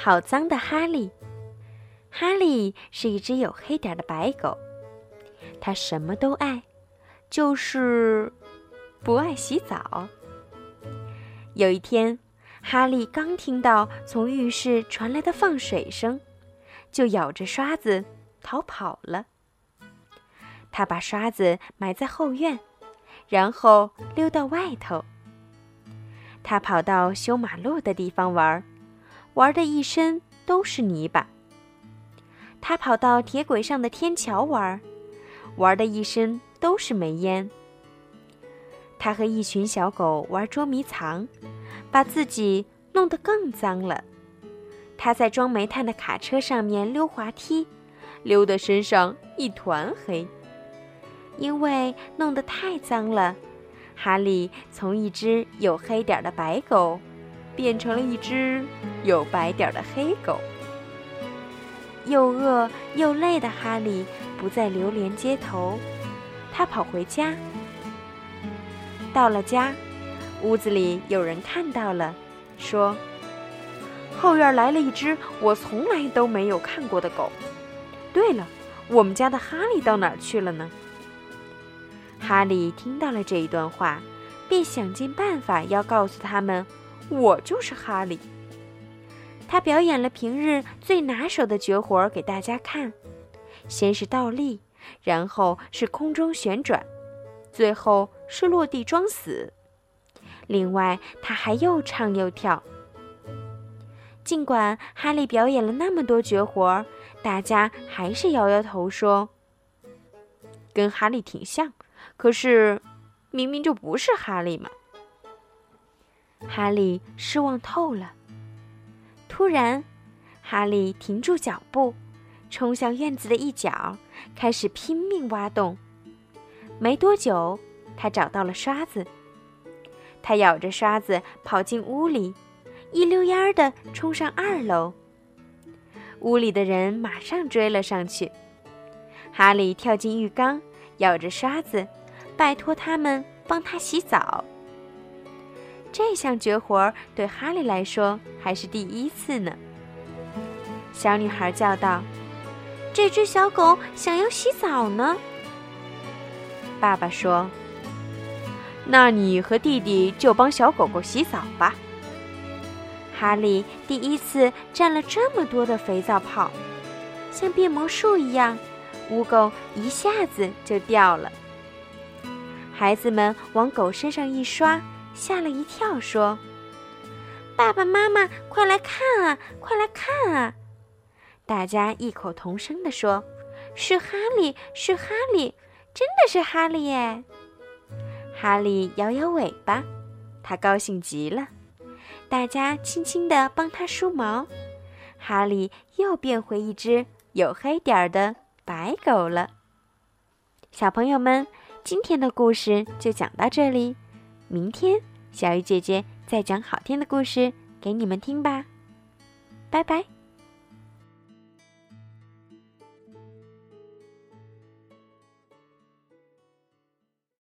好脏的哈利！哈利是一只有黑点的白狗，它什么都爱，就是不爱洗澡。有一天，哈利刚听到从浴室传来的放水声，就咬着刷子逃跑了。他把刷子埋在后院，然后溜到外头。他跑到修马路的地方玩，玩的一身都是泥巴。他跑到铁轨上的天桥玩，玩的一身都是煤烟。他和一群小狗玩捉迷藏，把自己弄得更脏了。他在装煤炭的卡车上面溜滑梯，溜得身上一团黑。因为弄得太脏了，哈利从一只有黑点的白狗，变成了一只有白点的黑狗。又饿又累的哈利不再流连街头，他跑回家。到了家，屋子里有人看到了，说：“后院来了一只我从来都没有看过的狗。对了，我们家的哈利到哪儿去了呢？”哈利听到了这一段话，便想尽办法要告诉他们：“我就是哈利。”他表演了平日最拿手的绝活给大家看，先是倒立，然后是空中旋转，最后是落地装死。另外，他还又唱又跳。尽管哈利表演了那么多绝活，大家还是摇摇头说：“跟哈利挺像。”可是，明明就不是哈利嘛！哈利失望透了。突然，哈利停住脚步，冲向院子的一角，开始拼命挖洞。没多久，他找到了刷子。他咬着刷子跑进屋里，一溜烟儿的冲上二楼。屋里的人马上追了上去。哈利跳进浴缸，咬着刷子。拜托他们帮他洗澡。这项绝活对哈利来说还是第一次呢。小女孩叫道：“这只小狗想要洗澡呢。”爸爸说：“那你和弟弟就帮小狗狗洗澡吧。”哈利第一次蘸了这么多的肥皂泡，像变魔术一样，污垢一下子就掉了。孩子们往狗身上一刷，吓了一跳，说：“爸爸妈妈，快来看啊，快来看啊！”大家异口同声地说：“是哈利，是哈利，真的是哈利耶！”哈利摇摇尾巴，他高兴极了。大家轻轻地帮他梳毛，哈利又变回一只有黑点儿的白狗了。小朋友们。今天的故事就讲到这里，明天小鱼姐姐再讲好听的故事给你们听吧，拜拜。